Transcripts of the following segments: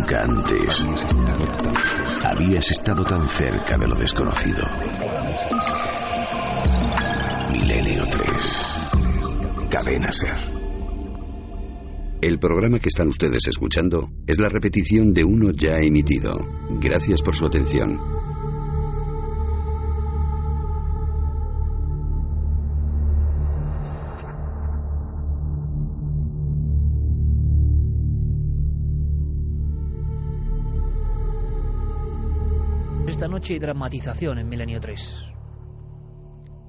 Nunca antes habías estado tan cerca de lo desconocido. Milenio 3. Cadena Ser. El programa que están ustedes escuchando es la repetición de uno ya emitido. Gracias por su atención. Noche hay dramatización en Milenio 3.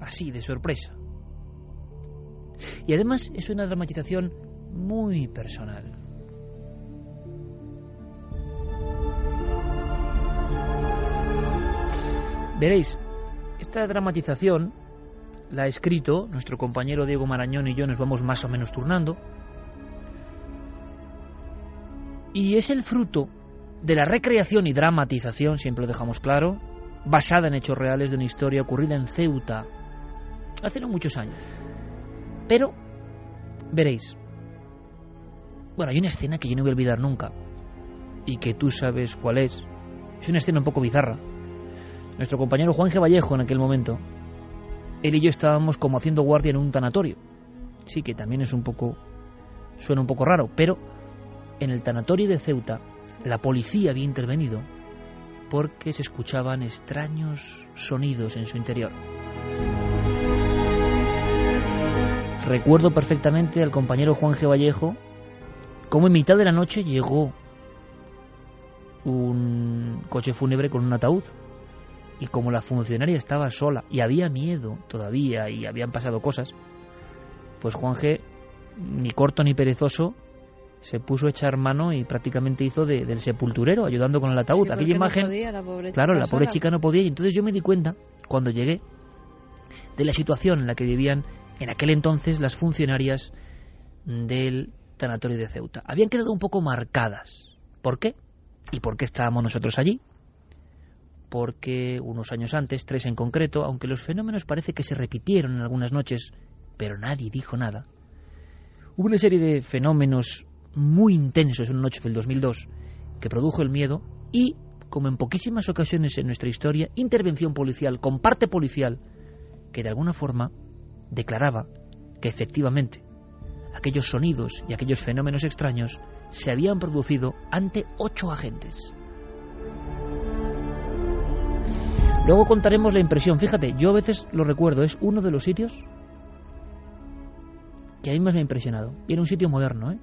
Así, de sorpresa. Y además es una dramatización muy personal. Veréis, esta dramatización la ha escrito nuestro compañero Diego Marañón y yo nos vamos más o menos turnando. Y es el fruto de la recreación y dramatización, siempre lo dejamos claro, basada en hechos reales de una historia ocurrida en Ceuta hace no muchos años. Pero, veréis, bueno, hay una escena que yo no voy a olvidar nunca y que tú sabes cuál es. Es una escena un poco bizarra. Nuestro compañero Juan G. Vallejo en aquel momento, él y yo estábamos como haciendo guardia en un tanatorio. Sí, que también es un poco, suena un poco raro, pero en el tanatorio de Ceuta la policía había intervenido porque se escuchaban extraños sonidos en su interior. Recuerdo perfectamente al compañero Juan G. Vallejo cómo en mitad de la noche llegó un coche fúnebre con un ataúd y como la funcionaria estaba sola y había miedo todavía y habían pasado cosas, pues Juan G. ni corto ni perezoso se puso a echar mano y prácticamente hizo de, del sepulturero ayudando con el ataúd. Sí, Aquella porque no imagen, podía, la pobre claro, la pobre sola. chica no podía y entonces yo me di cuenta cuando llegué de la situación en la que vivían en aquel entonces las funcionarias del tanatorio de Ceuta. Habían quedado un poco marcadas. ¿Por qué? ¿Y por qué estábamos nosotros allí? Porque unos años antes, tres en concreto, aunque los fenómenos parece que se repitieron en algunas noches, pero nadie dijo nada, hubo una serie de fenómenos muy intensos en una noche del 2002 que produjo el miedo y, como en poquísimas ocasiones en nuestra historia, intervención policial con parte policial que de alguna forma declaraba que efectivamente aquellos sonidos y aquellos fenómenos extraños se habían producido ante ocho agentes. Luego contaremos la impresión. Fíjate, yo a veces lo recuerdo, es uno de los sitios que a mí más me ha impresionado. Y era un sitio moderno, ¿eh?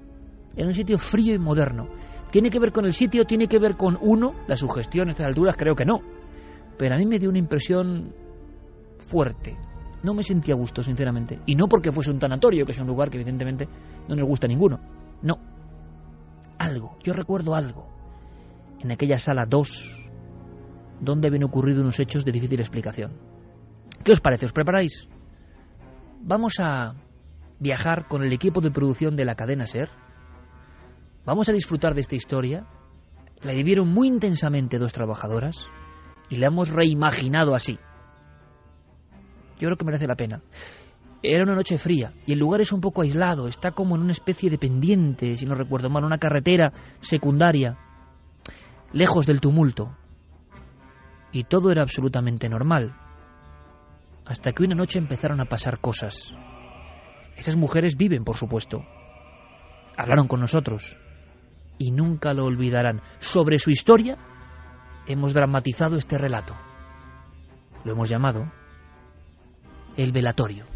Era un sitio frío y moderno. ¿Tiene que ver con el sitio? ¿Tiene que ver con uno? La sugestión a estas alturas creo que no. Pero a mí me dio una impresión fuerte. No me sentía a gusto, sinceramente. Y no porque fuese un tanatorio, que es un lugar que evidentemente no nos gusta a ninguno. No. Algo. Yo recuerdo algo. En aquella sala 2, donde habían ocurrido unos hechos de difícil explicación. ¿Qué os parece? ¿Os preparáis? Vamos a viajar con el equipo de producción de la cadena SER. Vamos a disfrutar de esta historia. La vivieron muy intensamente dos trabajadoras y la hemos reimaginado así. Yo creo que merece la pena. Era una noche fría y el lugar es un poco aislado, está como en una especie de pendiente, si no recuerdo mal, una carretera secundaria, lejos del tumulto. Y todo era absolutamente normal. Hasta que una noche empezaron a pasar cosas. Esas mujeres viven, por supuesto. Hablaron con nosotros y nunca lo olvidarán. Sobre su historia hemos dramatizado este relato. Lo hemos llamado El velatorio.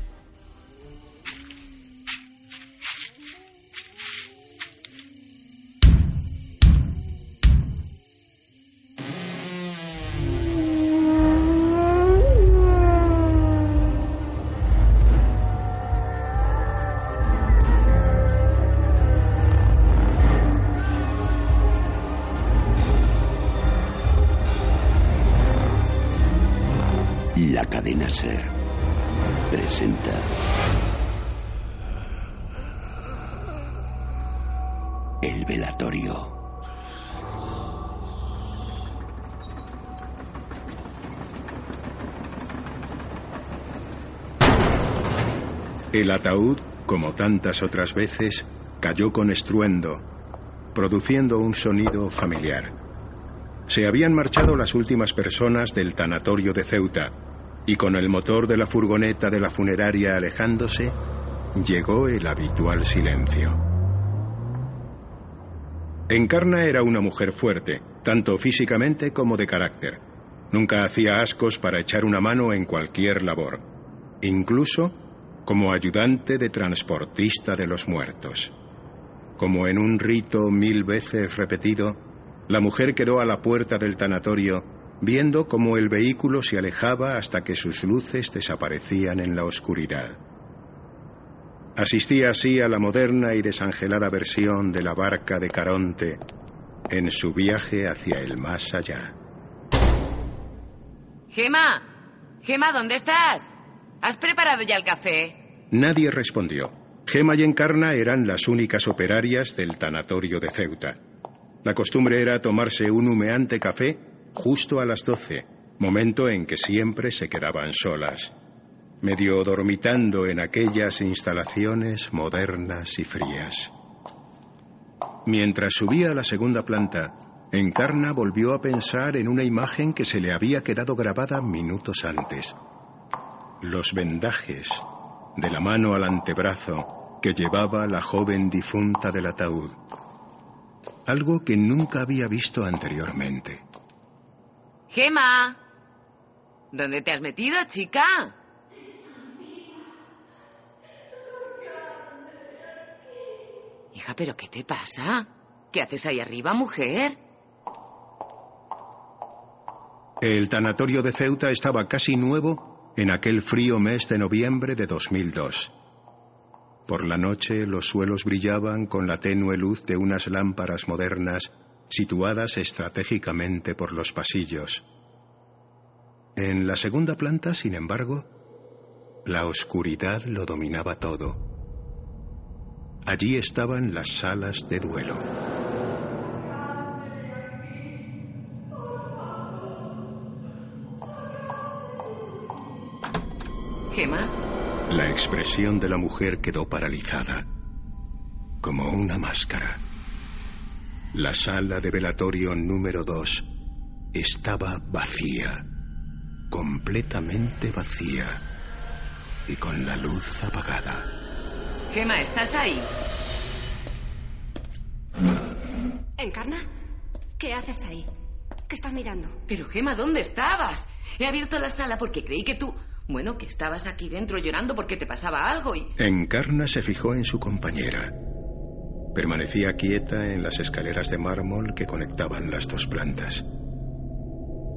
El velatorio. El ataúd, como tantas otras veces, cayó con estruendo. produciendo un sonido familiar. Se habían marchado las últimas personas del tanatorio de Ceuta, y con el motor de la furgoneta de la funeraria alejándose, llegó el habitual silencio. Encarna era una mujer fuerte, tanto físicamente como de carácter. Nunca hacía ascos para echar una mano en cualquier labor, incluso como ayudante de transportista de los muertos. Como en un rito mil veces repetido, la mujer quedó a la puerta del tanatorio viendo cómo el vehículo se alejaba hasta que sus luces desaparecían en la oscuridad. Asistía así a la moderna y desangelada versión de la barca de Caronte en su viaje hacia el más allá. Gema, Gema, ¿dónde estás? ¿Has preparado ya el café? Nadie respondió. Gema y Encarna eran las únicas operarias del tanatorio de Ceuta. La costumbre era tomarse un humeante café justo a las doce, momento en que siempre se quedaban solas, medio dormitando en aquellas instalaciones modernas y frías. Mientras subía a la segunda planta, Encarna volvió a pensar en una imagen que se le había quedado grabada minutos antes. Los vendajes de la mano al antebrazo que llevaba la joven difunta del ataúd. Algo que nunca había visto anteriormente. Gema, ¿dónde te has metido, chica? Hija, ¿pero qué te pasa? ¿Qué haces ahí arriba, mujer? El tanatorio de Ceuta estaba casi nuevo en aquel frío mes de noviembre de 2002. Por la noche los suelos brillaban con la tenue luz de unas lámparas modernas situadas estratégicamente por los pasillos. En la segunda planta, sin embargo, la oscuridad lo dominaba todo. Allí estaban las salas de duelo. Gema. La expresión de la mujer quedó paralizada, como una máscara. La sala de velatorio número dos estaba vacía, completamente vacía y con la luz apagada. Gema, ¿estás ahí? ¿Encarna? ¿Qué haces ahí? ¿Qué estás mirando? Pero Gema, ¿dónde estabas? He abierto la sala porque creí que tú... Bueno, que estabas aquí dentro llorando porque te pasaba algo y... Encarna se fijó en su compañera. Permanecía quieta en las escaleras de mármol que conectaban las dos plantas.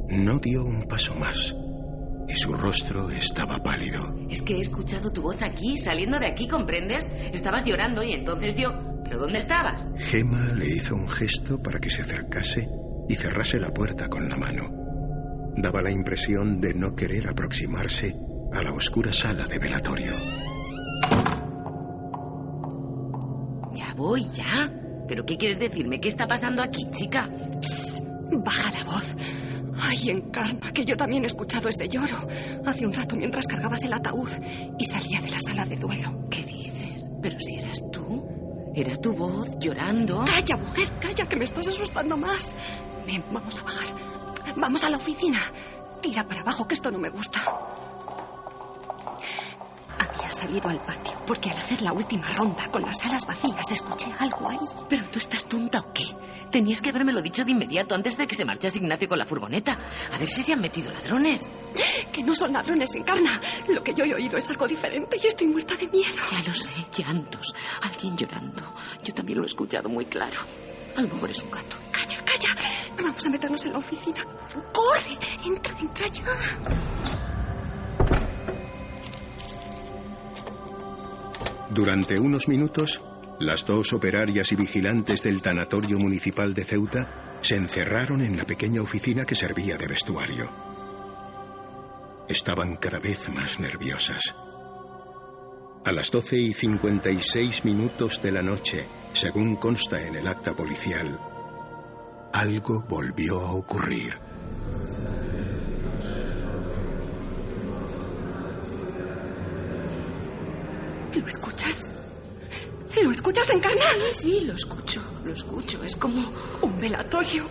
No dio un paso más y su rostro estaba pálido. Es que he escuchado tu voz aquí, saliendo de aquí, ¿comprendes? Estabas llorando y entonces yo... ¿Pero dónde estabas? Gema le hizo un gesto para que se acercase y cerrase la puerta con la mano. Daba la impresión de no querer aproximarse a la oscura sala de velatorio. Voy, ya. ¿Pero qué quieres decirme? ¿Qué está pasando aquí, chica? Baja la voz. Ay, encarna, que yo también he escuchado ese lloro. Hace un rato mientras cargabas el ataúd y salía de la sala de duelo. ¿Qué dices? Pero si eras tú. Era tu voz llorando. Calla, mujer, calla, que me estás asustando más. Ven, vamos a bajar. Vamos a la oficina. Tira para abajo, que esto no me gusta. Había salido al patio porque al hacer la última ronda con las salas vacías escuché algo ahí. ¿Pero tú estás tonta o qué? Tenías que habérmelo dicho de inmediato antes de que se marchase Ignacio con la furgoneta. A ver si se han metido ladrones. Que no son ladrones, encarna. Lo que yo he oído es algo diferente y estoy muerta de miedo. Ya lo sé, llantos. Alguien llorando. Yo también lo he escuchado muy claro. A lo mejor es un gato. Calla, calla. Vamos a meternos en la oficina. ¡Corre! Entra, entra ya. Durante unos minutos, las dos operarias y vigilantes del tanatorio municipal de Ceuta se encerraron en la pequeña oficina que servía de vestuario. Estaban cada vez más nerviosas. A las 12 y 56 minutos de la noche, según consta en el acta policial, algo volvió a ocurrir. ¿Lo escuchas? ¿Lo escuchas, Encarna? Sí, lo escucho, lo escucho. Es como un velatorio.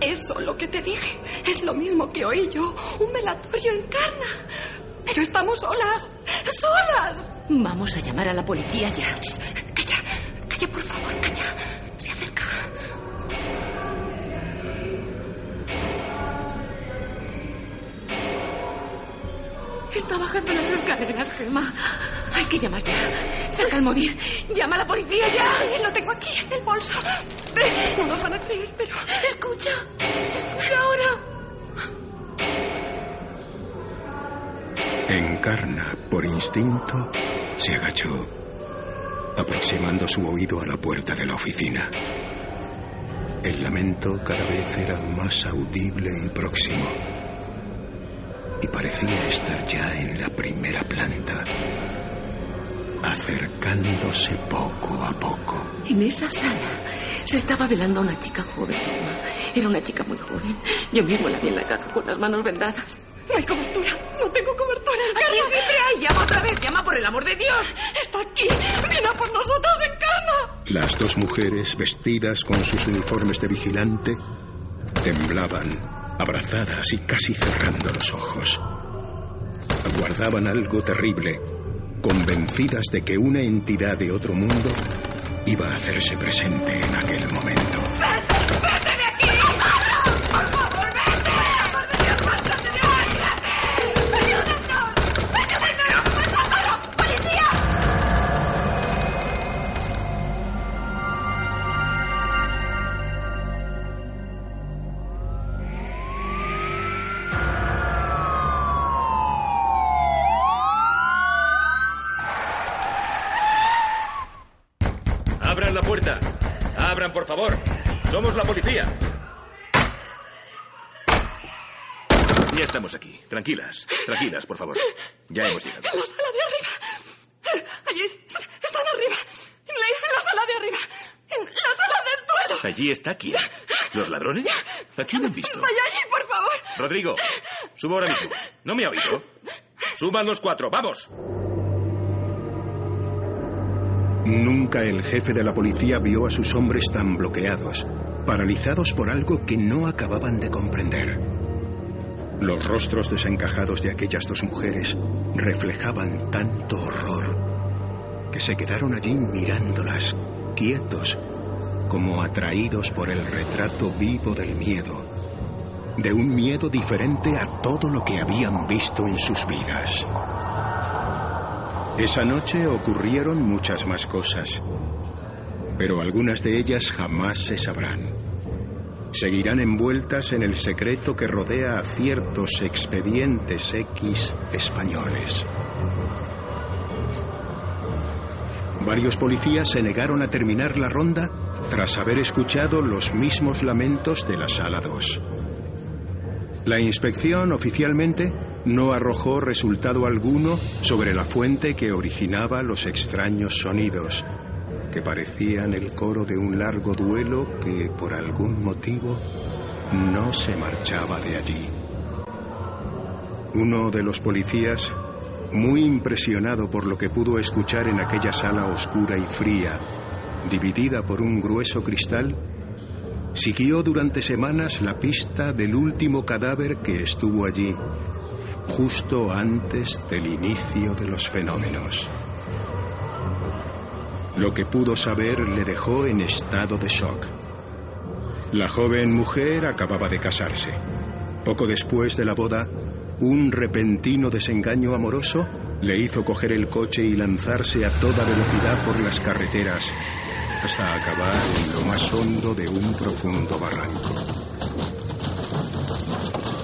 Eso lo que te dije es lo mismo que oí yo. Un velatorio Encarna. Pero estamos solas. ¡Solas! Vamos a llamar a la policía ya. Calla, calla, por favor, calla. Se acerca. Está bajando las escaleras, Gemma. Hay que llamar ya. Saca el móvil. Llama a la policía ya. Lo tengo aquí, en el bolso. No nos van a creer, pero... Escucha. Escucha ahora. Encarna, por instinto, se agachó, aproximando su oído a la puerta de la oficina. El lamento cada vez era más audible y próximo. Y parecía estar ya en la primera planta, acercándose poco a poco. En esa sala se estaba velando a una chica joven. Era una chica muy joven. Yo mismo la vi en la caja con las manos vendadas. No hay cobertura. No tengo cobertura, Aquí siempre hay. Llama otra vez. Llama por el amor de Dios. Está aquí. Viene a por nosotros, Encarna. Las dos mujeres, vestidas con sus uniformes de vigilante, temblaban, abrazadas y casi cerrando los ojos. Aguardaban algo terrible, convencidas de que una entidad de otro mundo iba a hacerse presente en aquel momento. La puerta! ¡Abran, por favor! ¡Somos la policía! Ya estamos aquí. Tranquilas, tranquilas, por favor. Ya hemos llegado. En la sala de arriba. Allí están arriba. En la, en la sala de arriba. En la sala del duelo. ¿Allí está quién? ¿Los ladrones? ¿A quién han visto? Vaya allí, por favor. Rodrigo, subo ahora mismo. ¿No me ha oído? Suban los cuatro, vamos. Nunca el jefe de la policía vio a sus hombres tan bloqueados, paralizados por algo que no acababan de comprender. Los rostros desencajados de aquellas dos mujeres reflejaban tanto horror que se quedaron allí mirándolas, quietos, como atraídos por el retrato vivo del miedo, de un miedo diferente a todo lo que habían visto en sus vidas. Esa noche ocurrieron muchas más cosas, pero algunas de ellas jamás se sabrán. Seguirán envueltas en el secreto que rodea a ciertos expedientes X españoles. Varios policías se negaron a terminar la ronda tras haber escuchado los mismos lamentos de la sala 2. La inspección oficialmente no arrojó resultado alguno sobre la fuente que originaba los extraños sonidos, que parecían el coro de un largo duelo que por algún motivo no se marchaba de allí. Uno de los policías, muy impresionado por lo que pudo escuchar en aquella sala oscura y fría, dividida por un grueso cristal, siguió durante semanas la pista del último cadáver que estuvo allí, justo antes del inicio de los fenómenos. Lo que pudo saber le dejó en estado de shock. La joven mujer acababa de casarse. Poco después de la boda, un repentino desengaño amoroso le hizo coger el coche y lanzarse a toda velocidad por las carreteras hasta acabar en lo más hondo de un profundo barranco.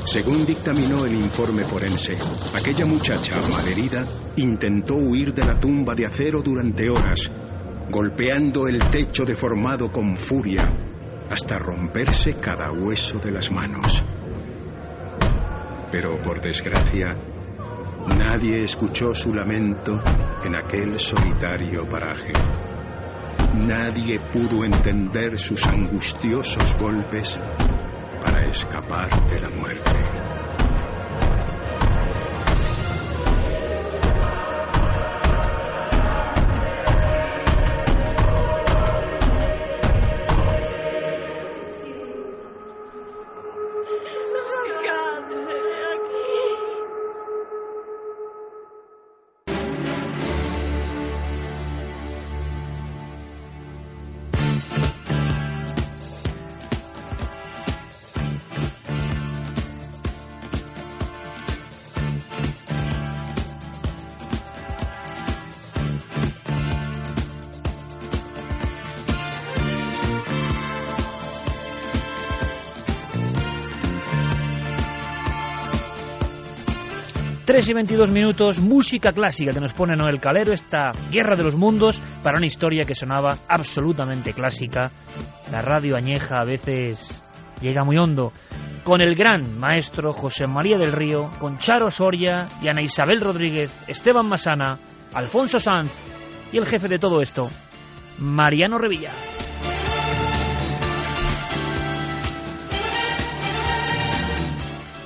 Según dictaminó el informe forense, aquella muchacha malherida intentó huir de la tumba de acero durante horas, golpeando el techo deformado con furia hasta romperse cada hueso de las manos. Pero por desgracia, nadie escuchó su lamento en aquel solitario paraje. Nadie pudo entender sus angustiosos golpes para escapar de la muerte. 3 y 22 minutos, música clásica que nos pone Noel Calero, esta guerra de los mundos, para una historia que sonaba absolutamente clásica. La radio añeja a veces llega muy hondo. Con el gran maestro José María del Río, con Charo Soria y Ana Isabel Rodríguez, Esteban Masana, Alfonso Sanz y el jefe de todo esto, Mariano Revilla.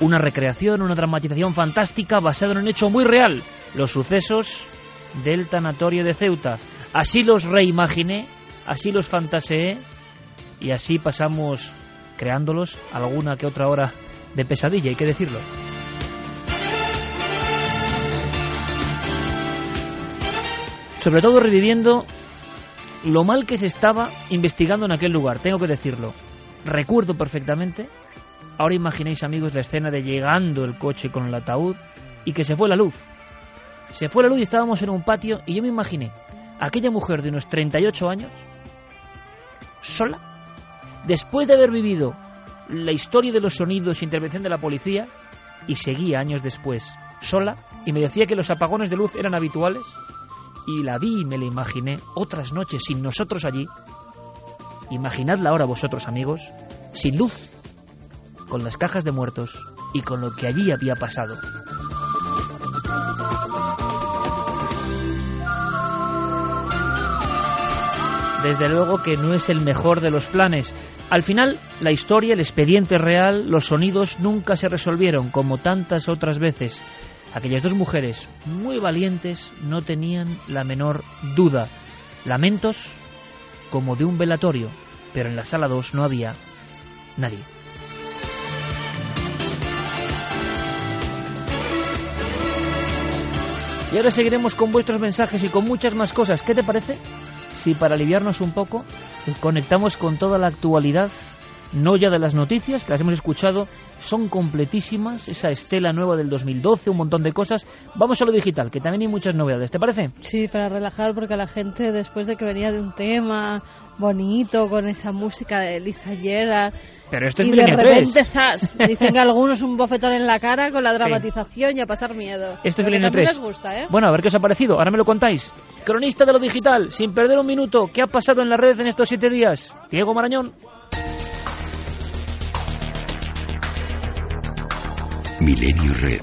Una recreación, una dramatización fantástica basada en un hecho muy real, los sucesos del tanatorio de Ceuta. Así los reimaginé, así los fantaseé y así pasamos creándolos alguna que otra hora de pesadilla, hay que decirlo. Sobre todo reviviendo lo mal que se estaba investigando en aquel lugar, tengo que decirlo. Recuerdo perfectamente, ahora imaginéis amigos la escena de llegando el coche con el ataúd y que se fue la luz. Se fue la luz y estábamos en un patio y yo me imaginé aquella mujer de unos 38 años, sola, después de haber vivido la historia de los sonidos e intervención de la policía, y seguía años después, sola, y me decía que los apagones de luz eran habituales, y la vi y me la imaginé otras noches sin nosotros allí. Imaginadla ahora vosotros, amigos, sin luz, con las cajas de muertos y con lo que allí había pasado. Desde luego que no es el mejor de los planes. Al final, la historia, el expediente real, los sonidos nunca se resolvieron, como tantas otras veces. Aquellas dos mujeres, muy valientes, no tenían la menor duda. Lamentos como de un velatorio, pero en la sala 2 no había nadie. Y ahora seguiremos con vuestros mensajes y con muchas más cosas. ¿Qué te parece? Si para aliviarnos un poco conectamos con toda la actualidad, no ya de las noticias, que las hemos escuchado, son completísimas, esa estela nueva del 2012, un montón de cosas. Vamos a lo digital, que también hay muchas novedades, ¿te parece? Sí, para relajar, porque la gente después de que venía de un tema bonito, con esa música de Lisa Gerard, Pero esto es y de Milenio 3. repente, ¡zas! Dicen que algunos un bofetón en la cara con la dramatización y a pasar miedo. Esto es Pero que Milenio también 3. les gusta, ¿eh? Bueno, a ver qué os ha parecido. Ahora me lo contáis. Cronista de lo digital, sin perder un minuto. ¿Qué ha pasado en la red en estos siete días? Diego Marañón. Milenio Red.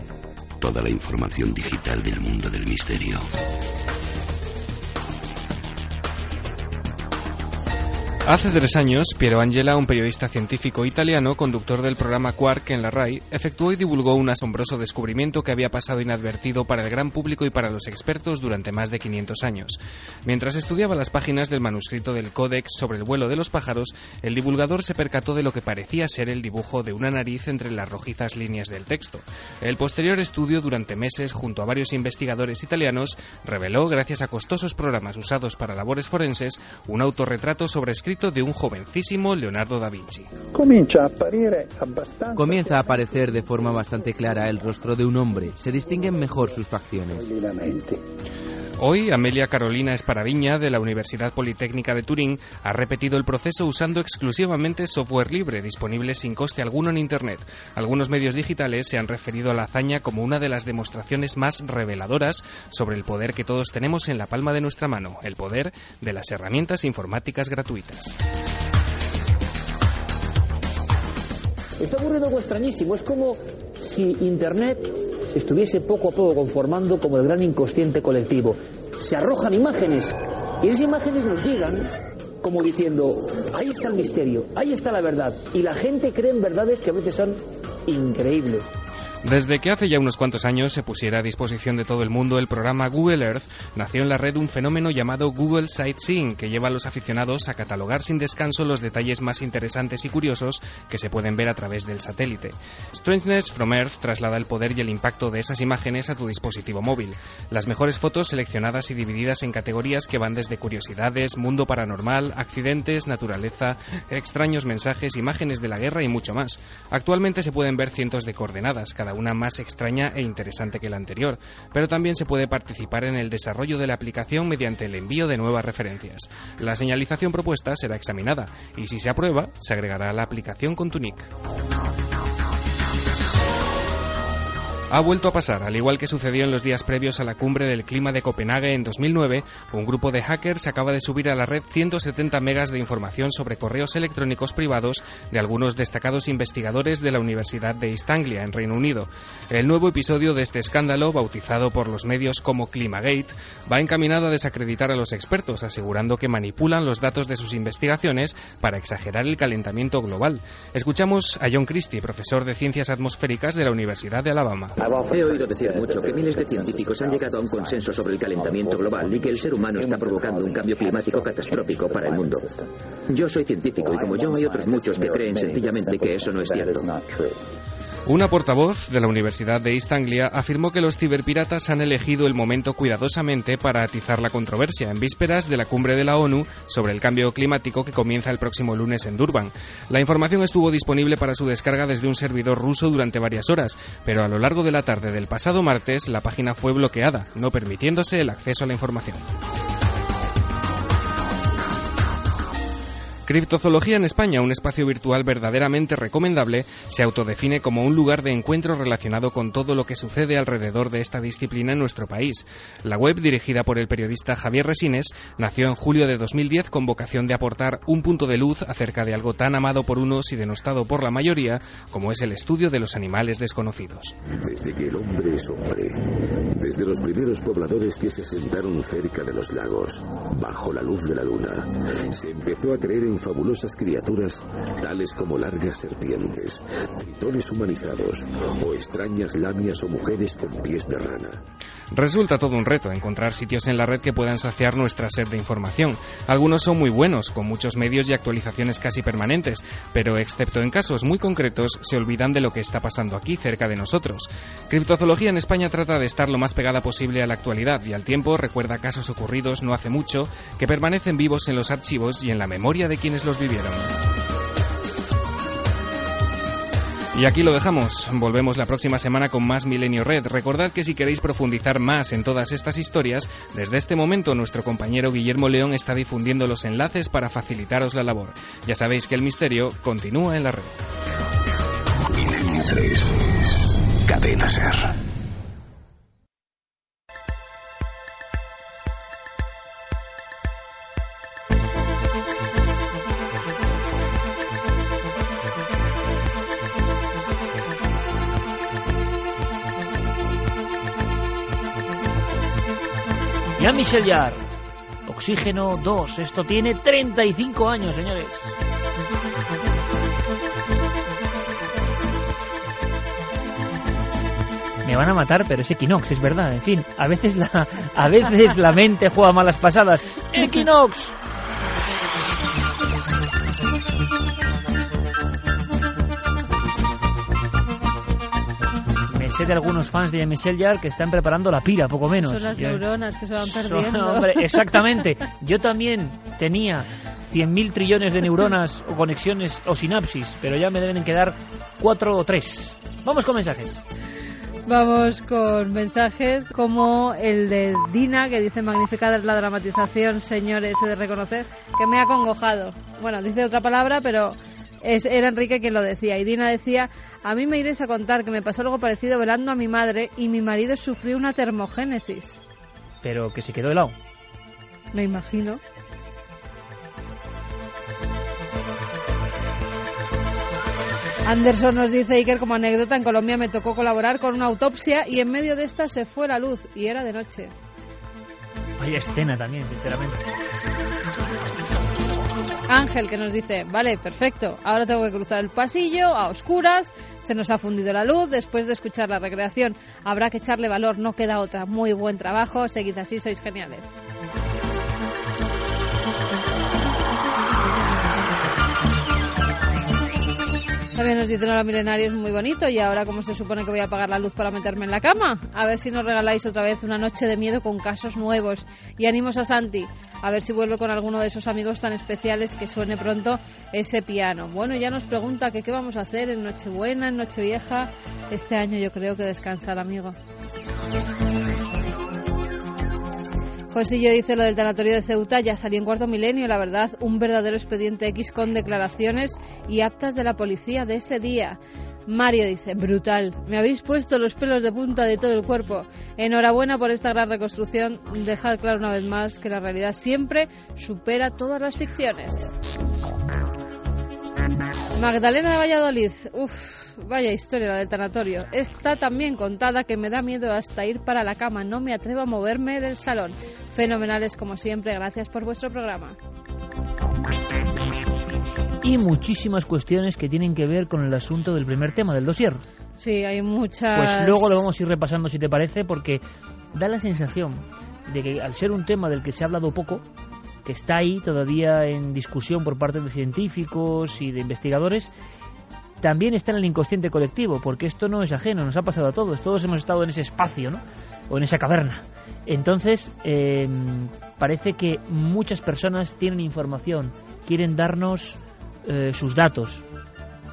Toda la información digital del mundo del misterio. Hace tres años, Piero Angela, un periodista científico italiano, conductor del programa Quark en la RAI, efectuó y divulgó un asombroso descubrimiento que había pasado inadvertido para el gran público y para los expertos durante más de 500 años. Mientras estudiaba las páginas del manuscrito del Códex sobre el vuelo de los pájaros, el divulgador se percató de lo que parecía ser el dibujo de una nariz entre las rojizas líneas del texto. El posterior estudio durante meses junto a varios investigadores italianos reveló, gracias a costosos programas usados para labores forenses, un autorretrato sobrescrito de un jovencísimo Leonardo da Vinci. Comienza a aparecer de forma bastante clara el rostro de un hombre. Se distinguen mejor sus facciones. Hoy, Amelia Carolina Esparadiña, de la Universidad Politécnica de Turín, ha repetido el proceso usando exclusivamente software libre, disponible sin coste alguno en Internet. Algunos medios digitales se han referido a la hazaña como una de las demostraciones más reveladoras sobre el poder que todos tenemos en la palma de nuestra mano, el poder de las herramientas informáticas gratuitas. Está ocurriendo algo extrañísimo. Es como si Internet se estuviese poco a poco conformando como el gran inconsciente colectivo. Se arrojan imágenes y esas imágenes nos llegan como diciendo, ahí está el misterio, ahí está la verdad. Y la gente cree en verdades que a veces son increíbles. Desde que hace ya unos cuantos años se pusiera a disposición de todo el mundo el programa Google Earth, nació en la red un fenómeno llamado Google Sightseeing, que lleva a los aficionados a catalogar sin descanso los detalles más interesantes y curiosos que se pueden ver a través del satélite. Strangeness from Earth traslada el poder y el impacto de esas imágenes a tu dispositivo móvil. Las mejores fotos seleccionadas y divididas en categorías que van desde curiosidades, mundo paranormal, accidentes, naturaleza, extraños mensajes, imágenes de la guerra y mucho más. Actualmente se pueden ver cientos de coordenadas, cada una más extraña e interesante que la anterior, pero también se puede participar en el desarrollo de la aplicación mediante el envío de nuevas referencias. La señalización propuesta será examinada y si se aprueba, se agregará a la aplicación con tu nick. Ha vuelto a pasar, al igual que sucedió en los días previos a la cumbre del clima de Copenhague en 2009, un grupo de hackers acaba de subir a la red 170 megas de información sobre correos electrónicos privados de algunos destacados investigadores de la Universidad de East Anglia, en Reino Unido. El nuevo episodio de este escándalo, bautizado por los medios como Climagate, va encaminado a desacreditar a los expertos, asegurando que manipulan los datos de sus investigaciones para exagerar el calentamiento global. Escuchamos a John Christie, profesor de Ciencias Atmosféricas de la Universidad de Alabama. He oído decir mucho que miles de científicos han llegado a un consenso sobre el calentamiento global y que el ser humano está provocando un cambio climático catastrófico para el mundo. Yo soy científico y como yo hay otros muchos que creen sencillamente que eso no es cierto. Una portavoz de la Universidad de East Anglia afirmó que los ciberpiratas han elegido el momento cuidadosamente para atizar la controversia en vísperas de la cumbre de la ONU sobre el cambio climático que comienza el próximo lunes en Durban. La información estuvo disponible para su descarga desde un servidor ruso durante varias horas, pero a lo largo de la tarde del pasado martes la página fue bloqueada, no permitiéndose el acceso a la información. Criptozoología en España, un espacio virtual verdaderamente recomendable, se autodefine como un lugar de encuentro relacionado con todo lo que sucede alrededor de esta disciplina en nuestro país. La web, dirigida por el periodista Javier Resines, nació en julio de 2010 con vocación de aportar un punto de luz acerca de algo tan amado por unos y denostado por la mayoría como es el estudio de los animales desconocidos. Desde que el hombre es hombre, desde los primeros pobladores que se sentaron cerca de los lagos, bajo la luz de la luna, se empezó a creer en fabulosas criaturas tales como largas serpientes, tritones humanizados o extrañas lamias o mujeres con pies de rana. Resulta todo un reto encontrar sitios en la red que puedan saciar nuestra sed de información. Algunos son muy buenos, con muchos medios y actualizaciones casi permanentes, pero excepto en casos muy concretos, se olvidan de lo que está pasando aquí, cerca de nosotros. Criptozoología en España trata de estar lo más pegada posible a la actualidad y al tiempo recuerda casos ocurridos no hace mucho que permanecen vivos en los archivos y en la memoria de los vivieron. Y aquí lo dejamos. Volvemos la próxima semana con más Milenio Red. Recordad que si queréis profundizar más en todas estas historias, desde este momento nuestro compañero Guillermo León está difundiendo los enlaces para facilitaros la labor. Ya sabéis que el misterio continúa en la red. Milenio 3. Cadena Ser. Ya Michel Yar. Oxígeno 2. Esto tiene 35 años, señores. Me van a matar, pero es Equinox, es verdad. En fin, a veces la, a veces la mente juega malas pasadas. Equinox. Sé de algunos fans de Michel Jarre que están preparando la pira, poco menos. Son las neuronas que se van perdiendo. hombre, exactamente. Yo también tenía 100.000 trillones de neuronas o conexiones o sinapsis, pero ya me deben quedar cuatro o tres. Vamos con mensajes. Vamos con mensajes como el de Dina, que dice magnificada es la dramatización, señores, he de reconocer, que me ha congojado. Bueno, dice otra palabra, pero es, era Enrique quien lo decía. Y Dina decía, a mí me iréis a contar que me pasó algo parecido velando a mi madre y mi marido sufrió una termogénesis. Pero que se quedó helado. Me imagino. Anderson nos dice Iker como anécdota, en Colombia me tocó colaborar con una autopsia y en medio de esta se fue la luz y era de noche. Vaya escena también, sinceramente. Ángel que nos dice, vale, perfecto, ahora tengo que cruzar el pasillo a oscuras, se nos ha fundido la luz, después de escuchar la recreación habrá que echarle valor, no queda otra, muy buen trabajo, seguid así, sois geniales. También nos dicen ahora milenario es muy bonito y ahora cómo se supone que voy a apagar la luz para meterme en la cama. A ver si nos regaláis otra vez una noche de miedo con casos nuevos. Y animos a Santi a ver si vuelve con alguno de esos amigos tan especiales que suene pronto ese piano. Bueno, ya nos pregunta que qué vamos a hacer en Nochebuena, en Nochevieja. Este año yo creo que descansa el amigo. Josillo dice lo del tanatorio de Ceuta, ya salió en cuarto milenio, la verdad, un verdadero expediente X con declaraciones y aptas de la policía de ese día. Mario dice, brutal, me habéis puesto los pelos de punta de todo el cuerpo. Enhorabuena por esta gran reconstrucción. Dejad claro una vez más que la realidad siempre supera todas las ficciones. Magdalena de Valladolid, uff, vaya historia la del tanatorio. Está tan bien contada que me da miedo hasta ir para la cama, no me atrevo a moverme del salón. Fenomenales como siempre, gracias por vuestro programa y muchísimas cuestiones que tienen que ver con el asunto del primer tema, del dossier. Sí, hay muchas. Pues luego lo vamos a ir repasando si te parece, porque da la sensación de que al ser un tema del que se ha hablado poco, que está ahí todavía en discusión por parte de científicos y de investigadores, también está en el inconsciente colectivo, porque esto no es ajeno, nos ha pasado a todos, todos hemos estado en ese espacio, ¿no? O en esa caverna. Entonces, eh, parece que muchas personas tienen información, quieren darnos eh, sus datos.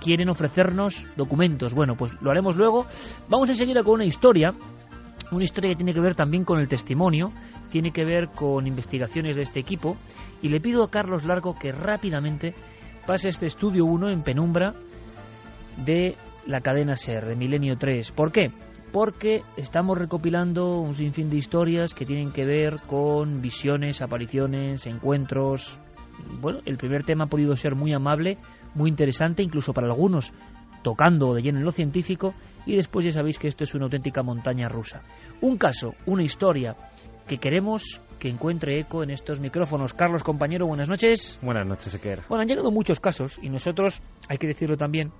Quieren ofrecernos documentos. Bueno, pues lo haremos luego. Vamos enseguida con una historia. Una historia que tiene que ver también con el testimonio, tiene que ver con investigaciones de este equipo. Y le pido a Carlos Largo que rápidamente pase este estudio 1 en penumbra de la cadena SER, de Milenio 3. ¿Por qué? Porque estamos recopilando un sinfín de historias que tienen que ver con visiones, apariciones, encuentros, bueno, el primer tema ha podido ser muy amable, muy interesante, incluso para algunos tocando de lleno en lo científico, y después ya sabéis que esto es una auténtica montaña rusa. Un caso, una historia que queremos que encuentre eco en estos micrófonos. Carlos, compañero, buenas noches. Buenas noches, Eker. Bueno, han llegado muchos casos y nosotros, hay que decirlo también,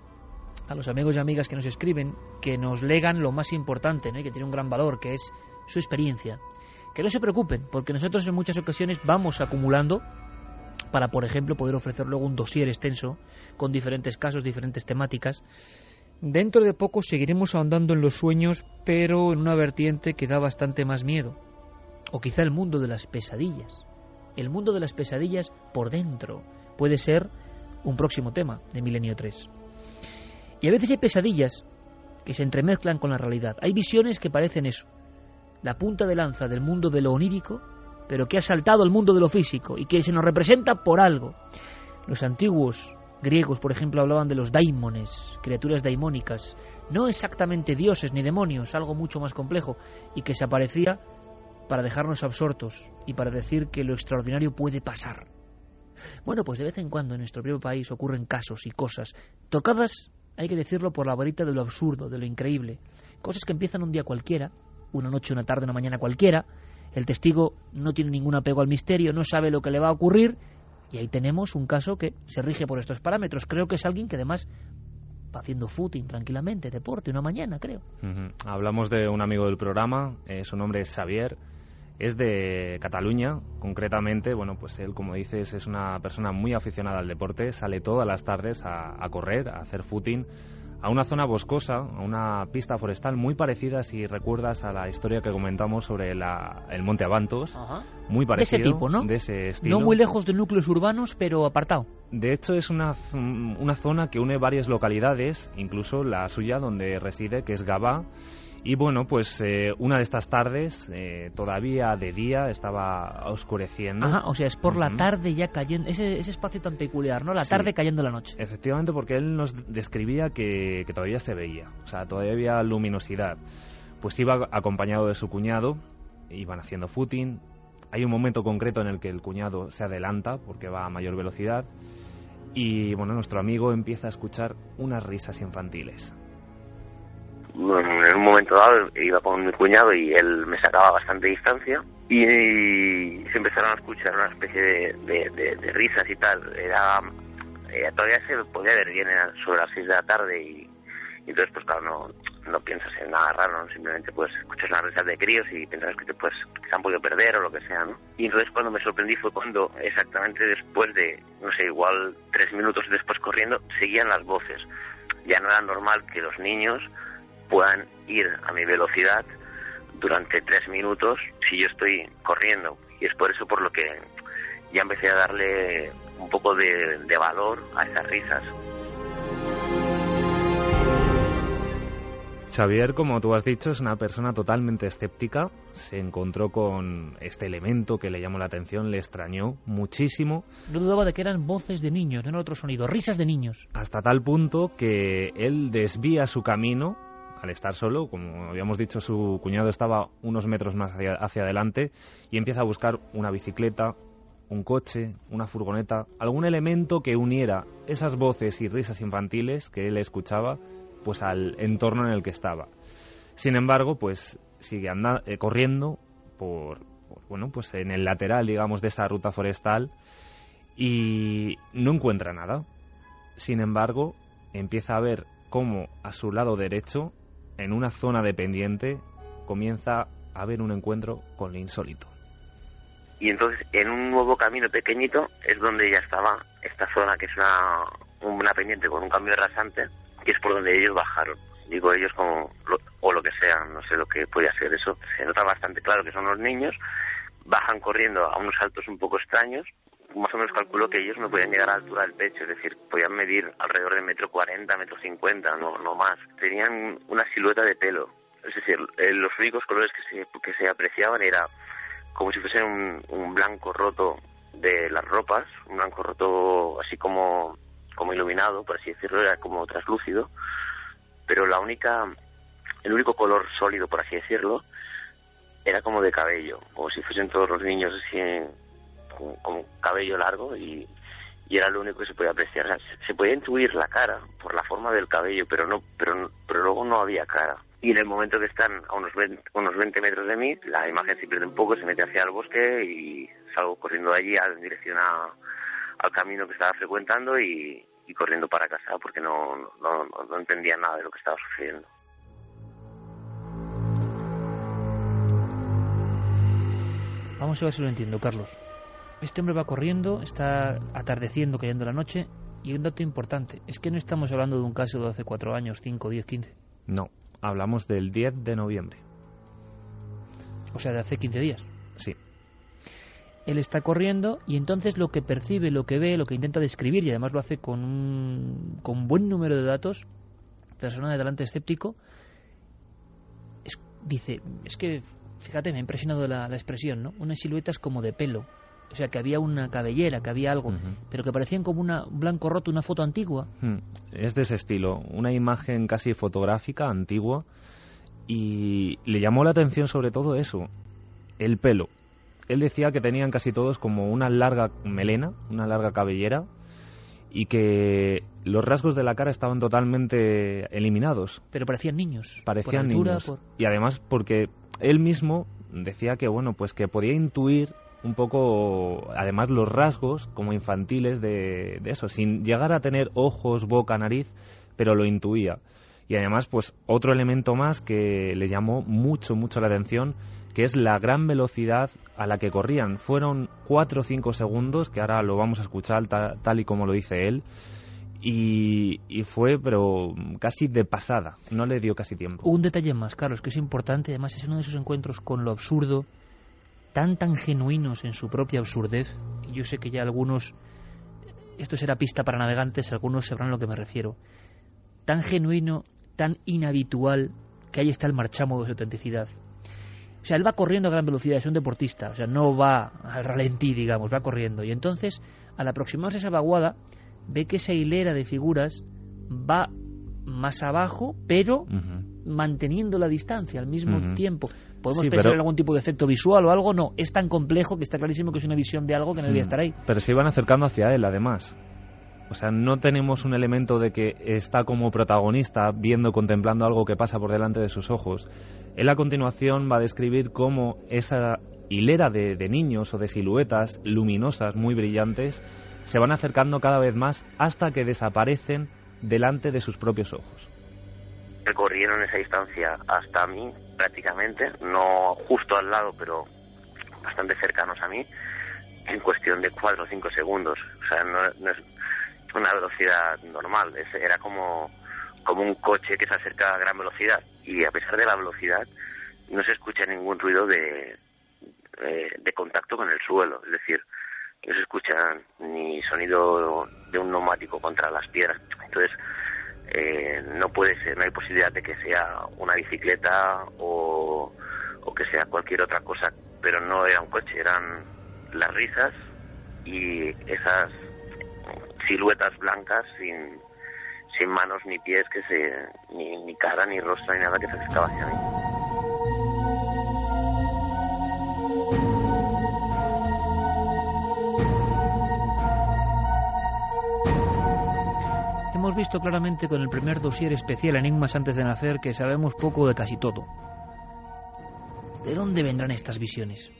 a los amigos y amigas que nos escriben, que nos legan lo más importante, ¿no? y que tiene un gran valor, que es su experiencia. Que no se preocupen, porque nosotros en muchas ocasiones vamos acumulando para, por ejemplo, poder ofrecer luego un dossier extenso con diferentes casos, diferentes temáticas. Dentro de poco seguiremos ahondando en los sueños, pero en una vertiente que da bastante más miedo. O quizá el mundo de las pesadillas. El mundo de las pesadillas por dentro puede ser un próximo tema de Milenio 3. Y a veces hay pesadillas que se entremezclan con la realidad. Hay visiones que parecen eso, la punta de lanza del mundo de lo onírico pero que ha saltado al mundo de lo físico y que se nos representa por algo. Los antiguos griegos, por ejemplo, hablaban de los daimones, criaturas daimónicas, no exactamente dioses ni demonios, algo mucho más complejo, y que se aparecía para dejarnos absortos y para decir que lo extraordinario puede pasar. Bueno, pues de vez en cuando en nuestro propio país ocurren casos y cosas tocadas, hay que decirlo, por la varita de lo absurdo, de lo increíble. Cosas que empiezan un día cualquiera, una noche, una tarde, una mañana cualquiera, el testigo no tiene ningún apego al misterio, no sabe lo que le va a ocurrir y ahí tenemos un caso que se rige por estos parámetros. Creo que es alguien que además va haciendo footing tranquilamente, deporte, una mañana, creo. Hablamos de un amigo del programa, eh, su nombre es Xavier, es de Cataluña, concretamente, bueno, pues él, como dices, es una persona muy aficionada al deporte, sale todas las tardes a, a correr, a hacer footing a una zona boscosa, a una pista forestal muy parecida, si recuerdas, a la historia que comentamos sobre el Monte Avantos. Muy parecido. De ese tipo, ¿no? De ese estilo. No muy lejos de núcleos urbanos, pero apartado. De hecho, es una, una zona que une varias localidades, incluso la suya donde reside, que es Gabá y bueno, pues eh, una de estas tardes, eh, todavía de día, estaba oscureciendo. Ajá, o sea, es por la tarde ya cayendo, ese, ese espacio tan peculiar, ¿no? La tarde cayendo la noche. Efectivamente, porque él nos describía que, que todavía se veía, o sea, todavía había luminosidad. Pues iba acompañado de su cuñado, iban haciendo footing. Hay un momento concreto en el que el cuñado se adelanta porque va a mayor velocidad. Y bueno, nuestro amigo empieza a escuchar unas risas infantiles en un momento dado iba con mi cuñado y él me sacaba bastante distancia y, se empezaron a escuchar una especie de, risas y tal. Era eh, todavía se podía ver bien sobre las 6 de la tarde y, entonces pues claro no, no piensas en nada raro, simplemente pues escuchas las risas de críos y piensas que te pues se han podido perder o lo que sea, ¿no? Y entonces cuando me sorprendí fue cuando exactamente después de, no sé, igual tres minutos después corriendo, seguían las voces. Ya no era normal que los niños puedan ir a mi velocidad durante tres minutos si yo estoy corriendo. Y es por eso por lo que ya empecé a darle un poco de, valor a esas risas. Xavier, como tú has dicho, es una persona totalmente escéptica. Se encontró con este elemento que le llamó la atención, le extrañó muchísimo. No dudaba de que eran voces de niños, no era otro sonido, risas de niños. Hasta tal punto que él desvía su camino al estar solo, como habíamos dicho, su cuñado estaba unos metros más hacia, adelante y empieza a buscar una bicicleta, un coche, una furgoneta, algún elemento que uniera esas voces y risas infantiles que él escuchaba pues al entorno en el que estaba. Sin embargo, pues sigue anda, eh, corriendo por, por, bueno, pues en el lateral, digamos, de esa ruta forestal y no encuentra nada. Sin embargo, empieza a ver cómo a su lado derecho, en una zona de pendiente, comienza a haber un encuentro con lo insólito. Y entonces, en un nuevo camino pequeñito, es donde ya estaba esta zona, que es una, una pendiente con un cambio rasante, que es por donde ellos bajaron. Digo ellos como, lo, o lo que sea, no sé lo que puede ser eso. Se nota bastante claro que son los niños, bajan corriendo a unos saltos un poco extraños. Más o menos calculo que ellos no podían llegar a la altura del pecho, es decir, podían medir alrededor de metro cuarenta, metro cincuenta, no, no más. Tenían una silueta de pelo. Es decir, eh, los únicos colores que se, que se apreciaban era como si fuese un, blanco roto de las ropas, un blanco roto así como como iluminado, por así decirlo, era como traslúcido, pero la única, el único color sólido, por así decirlo, era como de cabello, como si fuesen todos los niños así, con, con cabello largo y, y era lo único que se podía apreciar. O sea, se, podía intuir la cara por la forma del cabello, pero no, pero, pero luego no había cara. Y en el momento que están a unos 20, unos 20 metros de mí, la imagen se pierde un poco, se mete hacia el bosque y salgo corriendo de allí en dirección a, al camino que estaba frecuentando y, y corriendo para casa porque no, no, no, entendía nada de lo que estaba sucediendo. Vamos a ver si lo entiendo, Carlos. Este hombre va corriendo, está atardeciendo, cayendo la noche, y un dato importante, es que no estamos hablando de un caso de hace cuatro años, cinco, diez, quince. No, hablamos del 10 de noviembre. O sea, de hace 15 días. Sí él está corriendo y entonces lo que percibe, lo que ve, lo que intenta describir, y además lo hace con un, con un buen número de datos, persona de talante escéptico, es, dice, es que, fíjate, me ha impresionado la, la, expresión, ¿no? Unas siluetas como de pelo, o sea, que había una cabellera, que había algo, uh -huh. pero que parecían como una, un blanco roto, una foto antigua. Hmm. Es de ese estilo, una imagen casi fotográfica, antigua, y le llamó la atención sobre todo eso, el pelo él decía que tenían casi todos como una larga melena, una larga cabellera, y que los rasgos de la cara estaban totalmente eliminados. Pero parecían niños. Parecían altura, niños. Por... Y además porque él mismo decía que bueno, pues que podía intuir un poco, además los rasgos como infantiles de, de eso, sin llegar a tener ojos, boca, nariz, pero lo intuía. Y además, pues otro elemento más que le llamó mucho, mucho la atención que es la gran velocidad a la que corrían. Fueron 4 o 5 segundos, que ahora lo vamos a escuchar tal, tal y como lo dice él, y, y, fue, pero casi de pasada, no le dio casi tiempo. Un detalle más, Carlos, que es importante, además es uno de esos encuentros con lo absurdo, tan, tan genuinos en su propia absurdez, y yo sé que ya algunos, esto será pista para navegantes, algunos sabrán a lo que me refiero, tan genuino, tan inhabitual, que ahí está el marchamo de su autenticidad. O sea, él va corriendo a gran velocidad, es un deportista, o sea, no va al ralentí, digamos, va corriendo. Y entonces, al aproximarse a esa vaguada, ve que esa hilera de figuras va más abajo, pero. Manteniendo la distancia al mismo uh -huh. tiempo. ¿Podemos sí, pensar pero... en algún tipo de efecto visual o algo? No, es tan complejo que está clarísimo que es una visión de algo que no debía estar ahí. Pero se iban acercando hacia él, además. O sea, no tenemos un elemento de que está como protagonista viendo, contemplando algo que pasa por delante de sus ojos. Él a continuación va a describir cómo esa hilera de, de niños o de siluetas luminosas, muy brillantes, se van acercando cada vez más hasta que desaparecen delante de sus propios ojos. Recorrieron esa distancia hasta mí, prácticamente, no justo al lado, pero bastante cercanos a mí, en cuestión de cuatro o cinco segundos. O sea, no, es una velocidad normal, es, era como, como un coche que se acerca a gran velocidad y a pesar de la velocidad no se escucha ningún ruido de, eh, de contacto con el suelo, es decir, no se escucha ni sonido de un neumático contra las piedras. Entonces, eh, no puede ser, no hay posibilidad de que sea una bicicleta o, que sea cualquier otra cosa, pero no era un coche, eran las risas y esas siluetas blancas sin, sin manos ni pies que se ni, ni cara ni rostro ni nada que se acercaba hacia. Visto claramente con el primer dossier especial Enigmas antes de nacer que sabemos poco de casi todo. ¿De dónde vendrán estas visiones?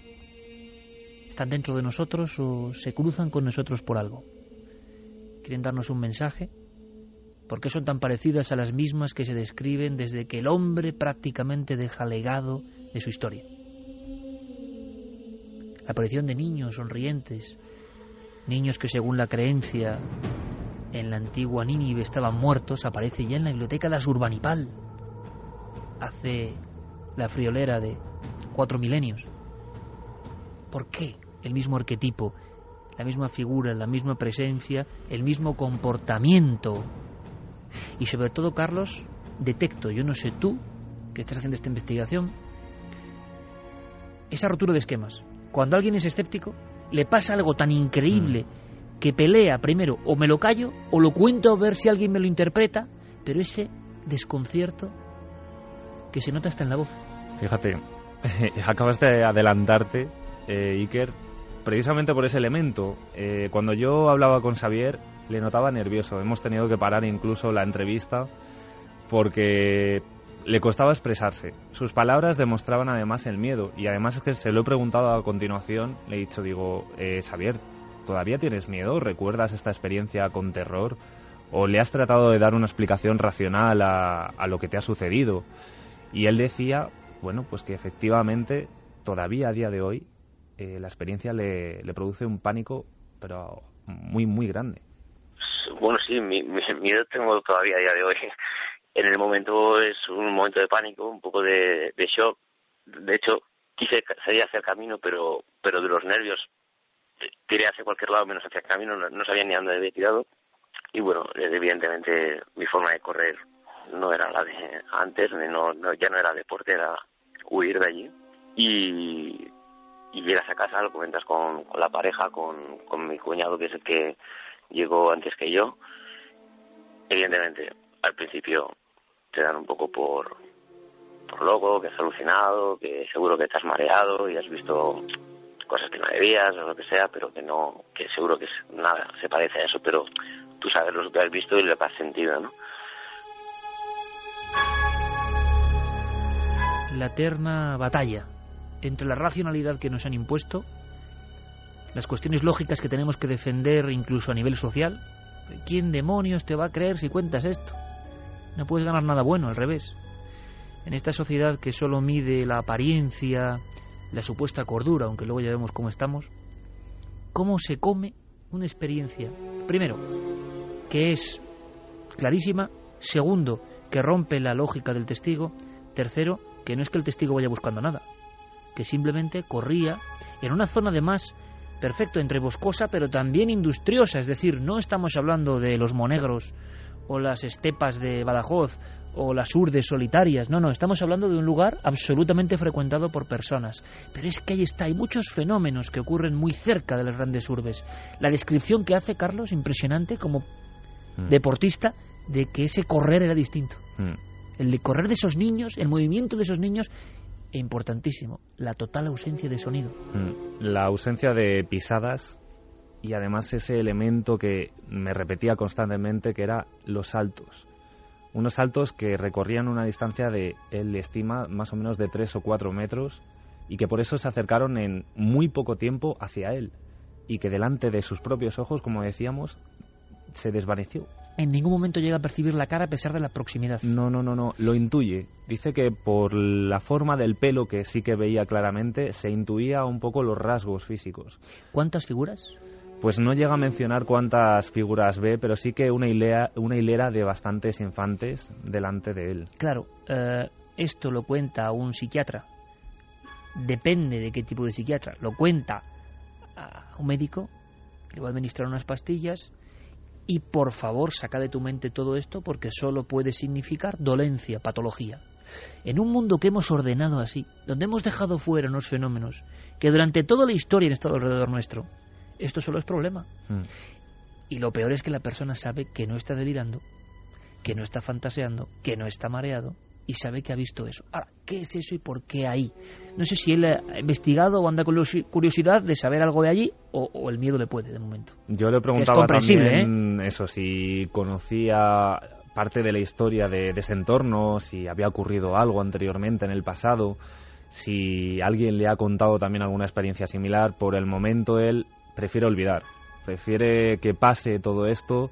¿Están dentro de nosotros o se cruzan con nosotros por algo? ¿Quieren darnos un mensaje? ¿Por qué son tan parecidas a las mismas que se describen desde que el hombre prácticamente deja legado de su historia? La aparición de niños sonrientes, niños que según la creencia en la antigua Nínive estaban muertos, aparece ya en la biblioteca de Asurbanipal. Hace la friolera de cuatro milenios. ¿Por qué el mismo arquetipo, la misma figura, la misma presencia, el mismo comportamiento? Y sobre todo, Carlos, detecto, yo no sé tú, que estás haciendo esta investigación, esa rotura de esquemas. Cuando alguien es escéptico, le pasa algo tan increíble que pelea primero, o me lo callo, o lo cuento a ver si alguien me lo interpreta, pero ese desconcierto que se nota hasta en la voz. Fíjate, acabas de adelantarte, eh, Iker, precisamente por ese elemento. Eh, cuando yo hablaba con Xavier, le notaba nervioso. Hemos tenido que parar incluso la entrevista porque le costaba expresarse. Sus palabras demostraban además el miedo y además es que se lo he preguntado a continuación, le he dicho, digo, eh, Xavier, ¿todavía tienes miedo? ¿Recuerdas esta experiencia con terror? ¿O le has tratado de dar una explicación racional a, a lo que te ha sucedido? Y él decía, bueno, pues que efectivamente todavía a día de hoy eh, la experiencia le, produce un pánico, pero muy, muy grande. Bueno, sí, mi, mi miedo tengo todavía a día de hoy. En el momento es un momento de pánico, un poco de, de shock. De hecho, quise salir hacia el camino, pero, pero de los nervios tiré hacia cualquier lado menos hacia el camino, no, no sabía ni a dónde había tirado. Y bueno, evidentemente mi forma de correr no era la de antes, no, no, ya no era deporte, era huir de allí. Y, llegas a casa, lo comentas con, con la pareja, con, con mi cuñado, que es el que llegó antes que yo. Evidentemente, al principio te dan un poco por, por loco, que has alucinado, que seguro que estás mareado y has visto cosas que no debías o lo que sea, pero que no, que seguro que nada se parece a eso, pero tú sabes lo que has visto y lo que has sentido, ¿no? La eterna batalla entre la racionalidad que nos han impuesto, las cuestiones lógicas que tenemos que defender incluso a nivel social. ¿Quién demonios te va a creer si cuentas esto? No puedes ganar nada bueno, al revés. En esta sociedad que solo mide la apariencia, la supuesta cordura, aunque luego ya vemos cómo estamos, ¿cómo se come una experiencia? Primero, que es clarísima. Segundo, que rompe la lógica del testigo. Tercero, que no es que el testigo vaya buscando nada, que simplemente corría en una zona de más perfecto entre boscosa pero también industriosa, es decir, no estamos hablando de los monegros o las estepas de Badajoz o las urdes solitarias, no, no, estamos hablando de un lugar absolutamente frecuentado por personas. Pero es que ahí está, hay muchos fenómenos que ocurren muy cerca de las grandes urbes. La descripción que hace Carlos, impresionante, como mm. deportista, de que ese correr era distinto. Mm. El de correr de esos niños, el movimiento de esos niños e importantísimo, la total ausencia de sonido. La ausencia de pisadas y además ese elemento que me repetía constantemente que era los saltos. Unos saltos que recorrían una distancia de, él estima, más o menos de 3 o 4 metros y que por eso se acercaron en muy poco tiempo hacia él y que delante de sus propios ojos, como decíamos, se desvaneció. En ningún momento llega a percibir la cara a pesar de la proximidad. No, no, no, no, lo intuye. Dice que por la forma del pelo que sí que veía claramente, se intuía un poco los rasgos físicos. ¿Cuántas figuras? Pues no llega a mencionar cuántas figuras ve, pero sí que una hilera, una hilera de bastantes infantes delante de él. Claro, eh, esto lo cuenta un psiquiatra. Depende de qué tipo de psiquiatra. Lo cuenta a un médico, le va a administrar unas pastillas Y por favor, saca de tu mente todo esto porque solo puede significar dolencia, patología. En un mundo que hemos ordenado así, donde hemos dejado fuera unos fenómenos que durante toda la historia han estado alrededor nuestro, esto solo es problema. Mm. Y lo peor es que la persona sabe que no está delirando, que no está fantaseando, que no está mareado y sabe que ha visto eso. Ahora, ¿qué es eso y por qué ahí? No sé si él ha investigado o anda con curiosi- curiosidad de saber algo de allí o, o el miedo le puede de momento. Yo le Que es preguntaba comprensible, ¿eh? también eso, si conocía parte de la historia de, de ese entorno, si había ocurrido algo anteriormente en el pasado, si alguien le ha contado también alguna experiencia similar. Por el momento él prefiere olvidar, prefiere que pase todo esto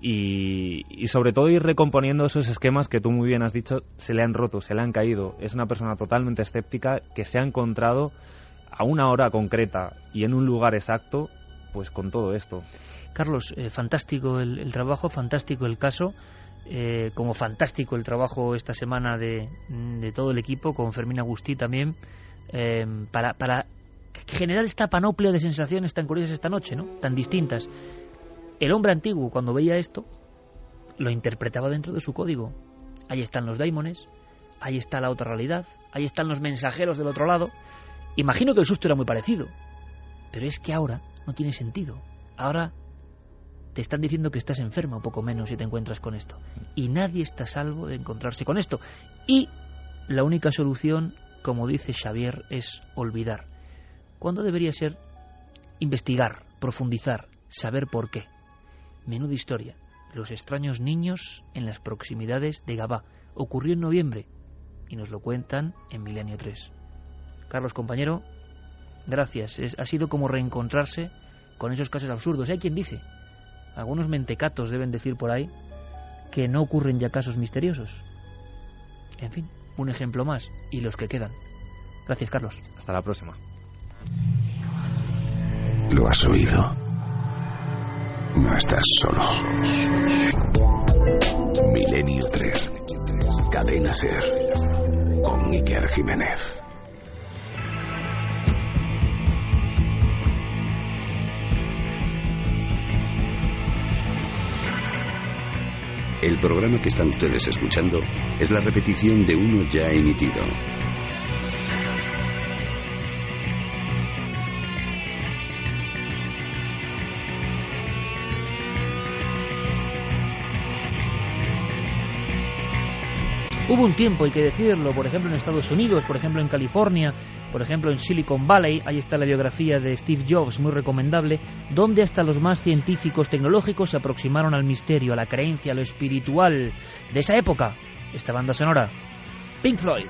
y, sobre todo ir recomponiendo esos esquemas que tú muy bien has dicho se le han roto, se le han caído. Es una persona totalmente escéptica que se ha encontrado a una hora concreta y en un lugar exacto, pues con todo esto. Carlos, eh, fantástico el, el trabajo, fantástico el caso, eh, como fantástico el trabajo esta semana de, de todo el equipo, con Fermín Agustí también, eh, para, para generar esta panoplia de sensaciones tan curiosas esta noche, ¿no? tan distintas. El hombre antiguo, cuando veía esto, lo interpretaba dentro de su código. Ahí están los daimones, ahí está la otra realidad, ahí están los mensajeros del otro lado. Imagino que el susto era muy parecido, pero es que ahora no tiene sentido. Ahora te están diciendo que estás enfermo, poco menos, si te encuentras con esto. Y nadie está a salvo de encontrarse con esto. Y la única solución, como dice Xavier, es olvidar. ¿Cuándo debería ser investigar, profundizar, saber por qué? Menuda historia. Los extraños niños en las proximidades de Gabá. Ocurrió en noviembre y nos lo cuentan en Milenio 3. Carlos, compañero, gracias. Ha sido como reencontrarse con esos casos absurdos. Hay quien dice, algunos mentecatos deben decir por ahí, que no ocurren ya casos misteriosos. En fin, un ejemplo más y los que quedan. Gracias, Carlos. Hasta la próxima. Lo has oído. No estás solo. Milenio 3. Cadena Ser. Con Iker Jiménez. El programa que están ustedes escuchando es la repetición de uno ya emitido. Hubo un tiempo, hay que decirlo, por ejemplo en Estados Unidos, por ejemplo en California, por ejemplo en Silicon Valley, ahí está la biografía de Steve Jobs, muy recomendable, donde hasta los más científicos tecnológicos se aproximaron al misterio, a la creencia, a lo espiritual de esa época. Esta banda sonora, Pink Floyd.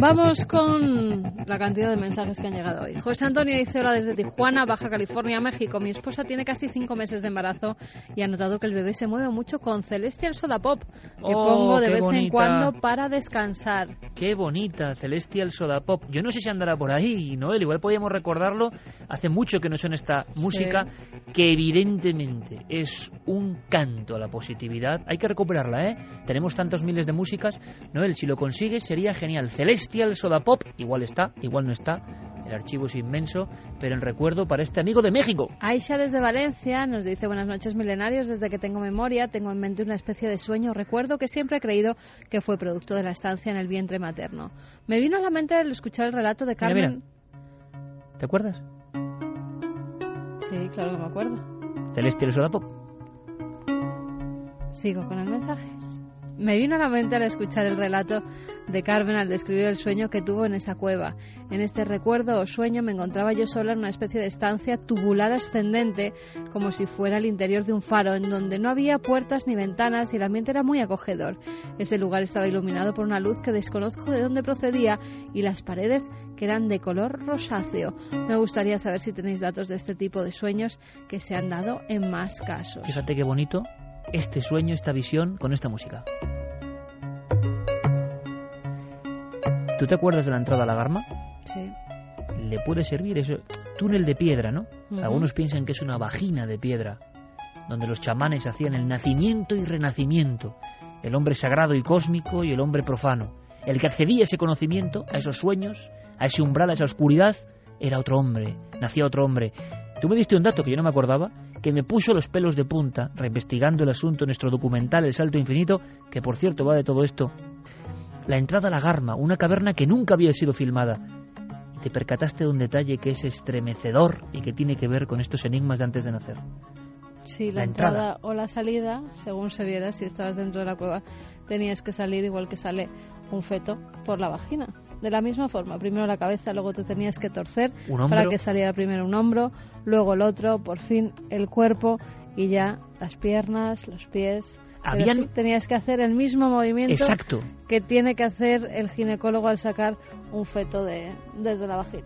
Vamos con la cantidad de mensajes que han llegado hoy. José Antonio dice hola desde Tijuana, Baja California, México. Mi esposa tiene casi cinco meses de embarazo y ha notado que el bebé se mueve mucho con Celestial Soda Pop, que Oh, pongo de vez en cuando para descansar. Qué bonita, Celestial Soda Pop. Yo no sé si andará por ahí, Noel. Igual podíamos recordarlo. Hace mucho que no suena esta música, que evidentemente es un canto a la positividad. Hay que recuperarla, ¿eh? Tenemos tantos miles de músicas. Noel, si lo consigues sería genial. Celestial Soda Pop, igual está, igual no está. El archivo es inmenso, pero en recuerdo para este amigo de México. Aisha desde Valencia nos dice buenas noches milenarios, desde que tengo memoria tengo en mente una especie de sueño, recuerdo que siempre he creído que fue producto de la estancia en el vientre materno. Me vino a la mente el escuchar el relato de Carmen. mira. ¿Te acuerdas? Sí, claro que me acuerdo. Soda Pop. Sigo con el mensaje. Me vino a la mente al escuchar el relato de Carmen al describir el sueño que tuvo en esa cueva. En este recuerdo o sueño me encontraba yo sola en una especie de estancia tubular ascendente, como si fuera el interior de un faro, en donde no había puertas ni ventanas y el ambiente era muy acogedor. Ese lugar estaba iluminado por una luz que desconozco de dónde procedía y las paredes que eran de color rosáceo. Me gustaría saber si tenéis datos de este tipo de sueños que se han dado en más casos. Fíjate qué bonito este sueño, esta visión con esta música. ¿Tú te acuerdas de la entrada a la Garma? Sí. Le puede servir eso. Túnel de piedra, ¿no? Algunos piensan que es una vagina de piedra, donde los chamanes hacían el nacimiento y renacimiento, el hombre sagrado y cósmico y el hombre profano. El que accedía a ese conocimiento, a esos sueños, a ese umbral, a esa oscuridad, era otro hombre, nacía otro hombre. Tú me diste un dato que yo no me acordaba, que me puso los pelos de punta, reinvestigando el asunto en nuestro documental El Salto Infinito, que por cierto va de todo esto. La entrada a la Garma, una caverna que nunca había sido filmada. Y te percataste de un detalle que es estremecedor y que tiene que ver con estos enigmas de antes de nacer. Sí, la, La entrada. entrada. o la salida, según se viera, si estabas dentro de la cueva, tenías que salir igual que sale un feto por la vagina. De la misma forma, primero la cabeza, luego te tenías que torcer para que saliera primero un hombro, luego el otro, por fin el cuerpo y ya las piernas, los pies. Pero Habían- sí, tenías que hacer el mismo movimiento Exacto. que tiene que hacer el ginecólogo al sacar un feto de, desde la vagina.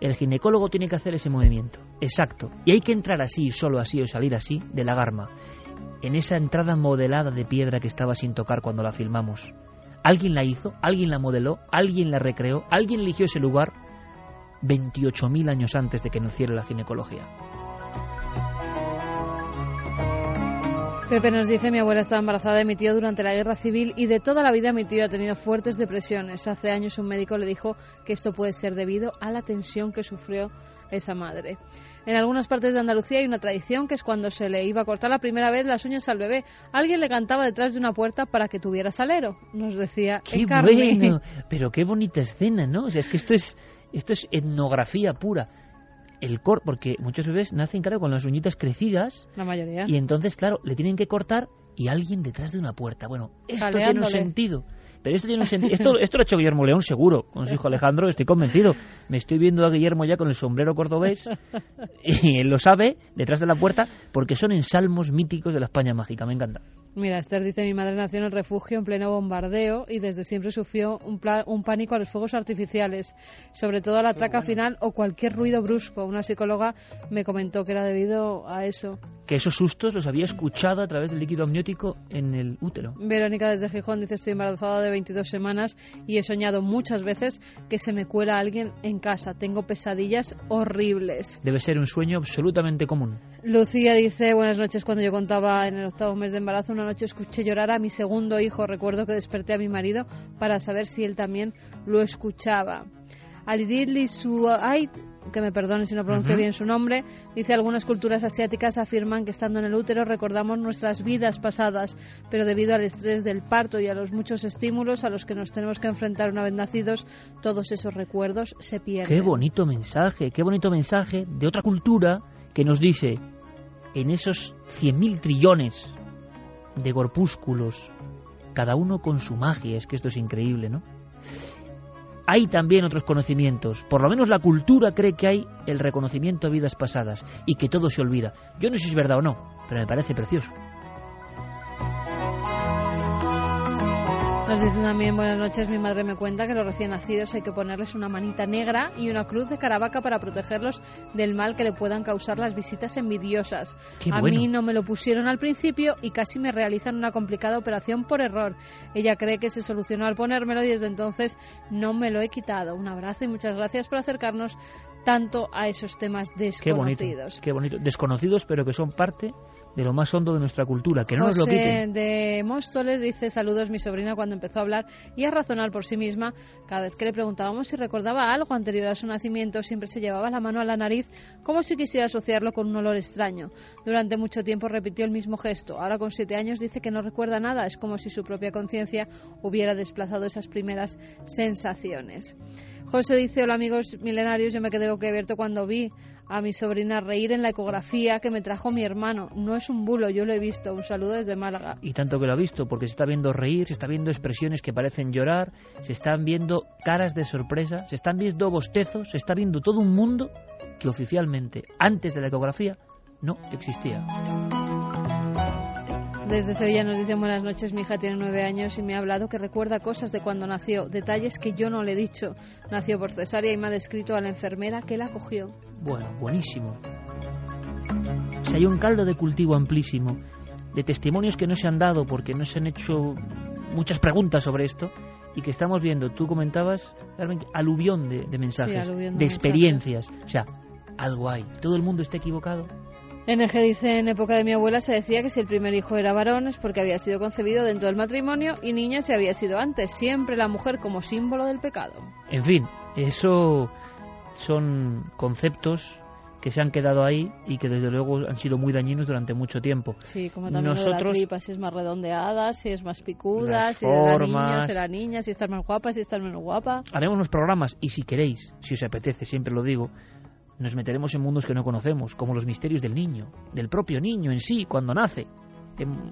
El ginecólogo tiene que hacer ese movimiento. Exacto. Y hay que entrar así, solo así o salir así, de la garma. En esa entrada modelada de piedra que estaba sin tocar cuando la filmamos. Alguien la hizo, alguien la modeló, alguien la recreó, alguien eligió ese lugar 28.000 años antes de que naciera la ginecología. Pepe nos dice, mi abuela estaba embarazada de mi tío durante la guerra civil y de toda la vida mi tío ha tenido fuertes depresiones. Hace años un médico le dijo que esto puede ser debido a la tensión que sufrió esa madre. En algunas partes de Andalucía hay una tradición que es cuando se le iba a cortar la primera vez las uñas al bebé, alguien le cantaba detrás de una puerta para que tuviera salero, nos decía ¡Qué Encarni. bueno! Pero qué bonita escena, ¿no? O sea, es que esto es, esto es etnografía pura. El cor porque muchos bebés nacen, claro, con las uñitas crecidas La mayoría. y entonces, claro, le tienen que cortar y alguien detrás de una puerta. Bueno, esto tiene un sentido. Pero esto tiene un sentido. Esto, esto lo ha hecho Guillermo León, seguro, con su hijo Alejandro, estoy convencido. Me estoy viendo a Guillermo ya con el sombrero cordobés y él lo sabe, detrás de la puerta, porque son ensalmos míticos de la España mágica. Me encanta. Mira, Esther dice, mi madre nació en el refugio en pleno bombardeo y desde siempre sufrió un, pánico a los fuegos artificiales, sobre todo a la traca final o cualquier ruido brusco. Una psicóloga me comentó que era debido a eso. Que esos sustos los había escuchado a través del líquido amniótico en el útero. Verónica desde Gijón dice, estoy embarazada de 22 semanas y he soñado muchas veces que se me cuela alguien en casa. Tengo pesadillas horribles. Debe ser un sueño absolutamente común. Lucía dice, buenas noches, cuando yo contaba en el octavo mes de embarazo, una noche escuché llorar a mi segundo hijo. Recuerdo que desperté a mi marido para saber si él también lo escuchaba. Alidili Suait, que me perdone si no pronuncio bien su nombre, dice algunas culturas asiáticas afirman que estando en el útero recordamos nuestras vidas pasadas, pero debido al estrés del parto y a los muchos estímulos a los que nos tenemos que enfrentar una vez nacidos, todos esos recuerdos se pierden. Qué bonito mensaje, qué bonito mensaje de otra cultura que nos dice, en esos 100.000 trillones de corpúsculos, cada uno con su magia, es que esto es increíble, ¿no? Hay también otros conocimientos, por lo menos la cultura cree que hay el reconocimiento a vidas pasadas y que todo se olvida. Yo no sé si es verdad o no, pero me parece precioso. Nos dicen también buenas noches, mi madre me cuenta que los recién nacidos hay que ponerles una manita negra y una cruz de caravaca para protegerlos del mal que le puedan causar las visitas envidiosas. Qué A bueno. mí no me lo pusieron al principio y casi me realizan una complicada operación por error. Ella cree que se solucionó al ponérmelo y desde entonces no me lo he quitado. Un abrazo y muchas gracias por acercarnos tanto a esos temas Qué bonito, desconocidos. qué bonito. Desconocidos, pero que son parte de lo más hondo de nuestra cultura, que no nos lo José quiten. de Móstoles dice saludos mi sobrina cuando empezó a hablar y a razonar por sí misma. Cada vez que le preguntábamos si recordaba algo anterior a su nacimiento, siempre se llevaba la mano a la nariz como si quisiera asociarlo con un olor extraño. Durante mucho tiempo repitió el mismo gesto. Ahora con siete años dice que no recuerda nada. Es como si su propia conciencia hubiera desplazado esas primeras sensaciones. José dice, hola amigos milenarios, yo me quedé boquiabierto cuando vi a mi sobrina reír en la ecografía que me trajo mi hermano. No es un bulo, yo lo he visto. Un saludo desde Málaga. Y tanto que lo ha visto, porque se está viendo reír, se está viendo expresiones que parecen llorar, se están viendo caras de sorpresa, se están viendo bostezos, se está viendo todo un mundo que oficialmente, antes de la ecografía, no existía. Desde Sevilla nos dicen buenas noches, mi hija tiene nueve años y me ha hablado que recuerda cosas de cuando nació, detalles que yo no le he dicho. Nació por cesárea y me ha descrito a la enfermera que la cogió. Bueno, buenísimo. O sea, hay un caldo de cultivo amplísimo, de testimonios que no se han dado porque no se han hecho muchas preguntas sobre esto y que estamos viendo. Tú comentabas, Carmen, aluvión de, de mensajes, aluvión de de experiencias. O sea, algo hay. ¿Todo el mundo está equivocado? NG dice, en época de mi abuela se decía que si el primer hijo era varón es porque había sido concebido dentro del matrimonio y niña si había sido antes. Siempre la mujer como símbolo del pecado. En fin, eso son conceptos que se han quedado ahí y que desde luego han sido muy dañinos durante mucho tiempo. Sí, como también Nosotros, lo de la tripa, si es más redondeada, si es más picuda, si era niño, si era niña, si estás más guapa, si estás menos guapa. Haremos unos programas y si queréis, si os apetece, siempre lo digo, nos meteremos en mundos que no conocemos, como los misterios del niño, del propio niño en sí, cuando nace.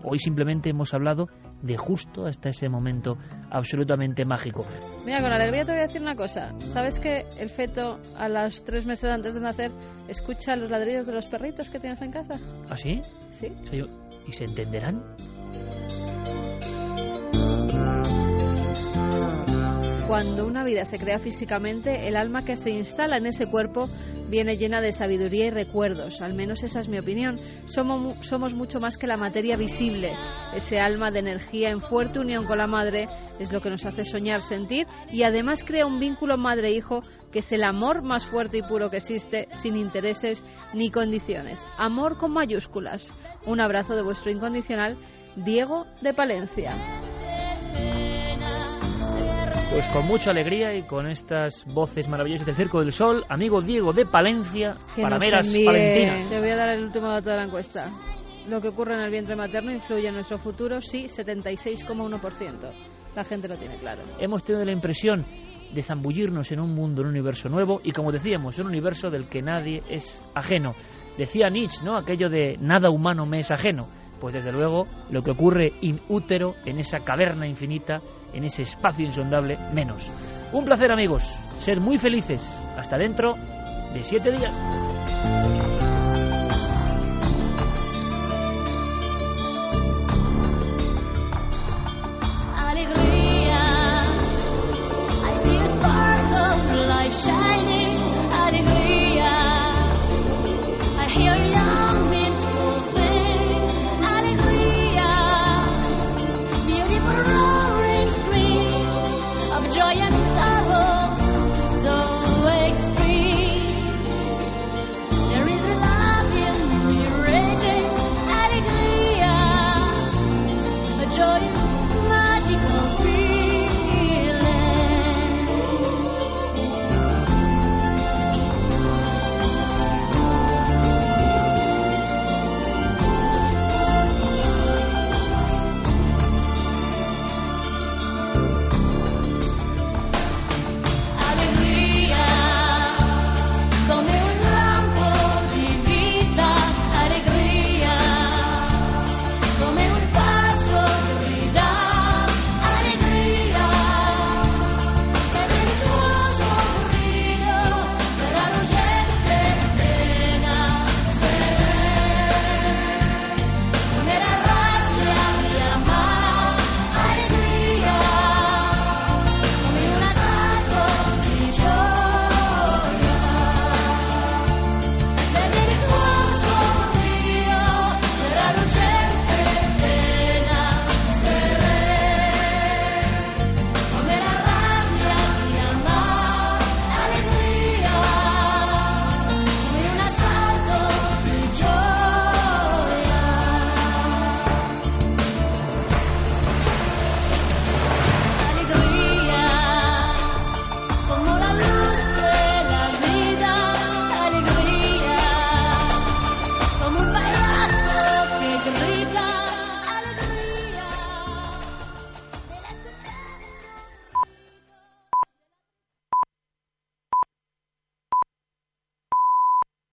Hoy simplemente hemos hablado de justo hasta ese momento absolutamente mágico. Mira, con alegría te voy a decir una cosa. ¿Sabes que el feto a los tres meses antes de nacer escucha los ladridos de los perritos que tienes en casa? ¿Ah, sí? Sí. ¿Y se entenderán? Cuando una vida se crea físicamente, el alma que se instala en ese cuerpo viene llena de sabiduría y recuerdos, al menos esa es mi opinión. Somos, somos mucho más que la materia visible. Ese alma de energía en fuerte unión con la madre es lo que nos hace soñar, sentir y además crea un vínculo madre-hijo que es el amor más fuerte y puro que existe, sin intereses ni condiciones. Amor con mayúsculas. Un abrazo de vuestro incondicional, Diego de Palencia. Pues con mucha alegría y con estas voces maravillosas del Circo del Sol, amigo Diego de Palencia, para veras palentinas. Te voy a dar el último dato de la encuesta. Lo que ocurre en el vientre materno influye en nuestro futuro, sí, 76,1%. La gente lo tiene claro. Hemos tenido la impresión de zambullirnos en un mundo, en un universo nuevo y como decíamos, un universo del que nadie es ajeno. Decía Nietzsche, ¿no? Aquello de nada humano me es ajeno. Pues desde luego lo que ocurre in útero, en esa caverna infinita, en ese espacio insondable menos. Un placer amigos, ser muy felices. Hasta dentro de siete días.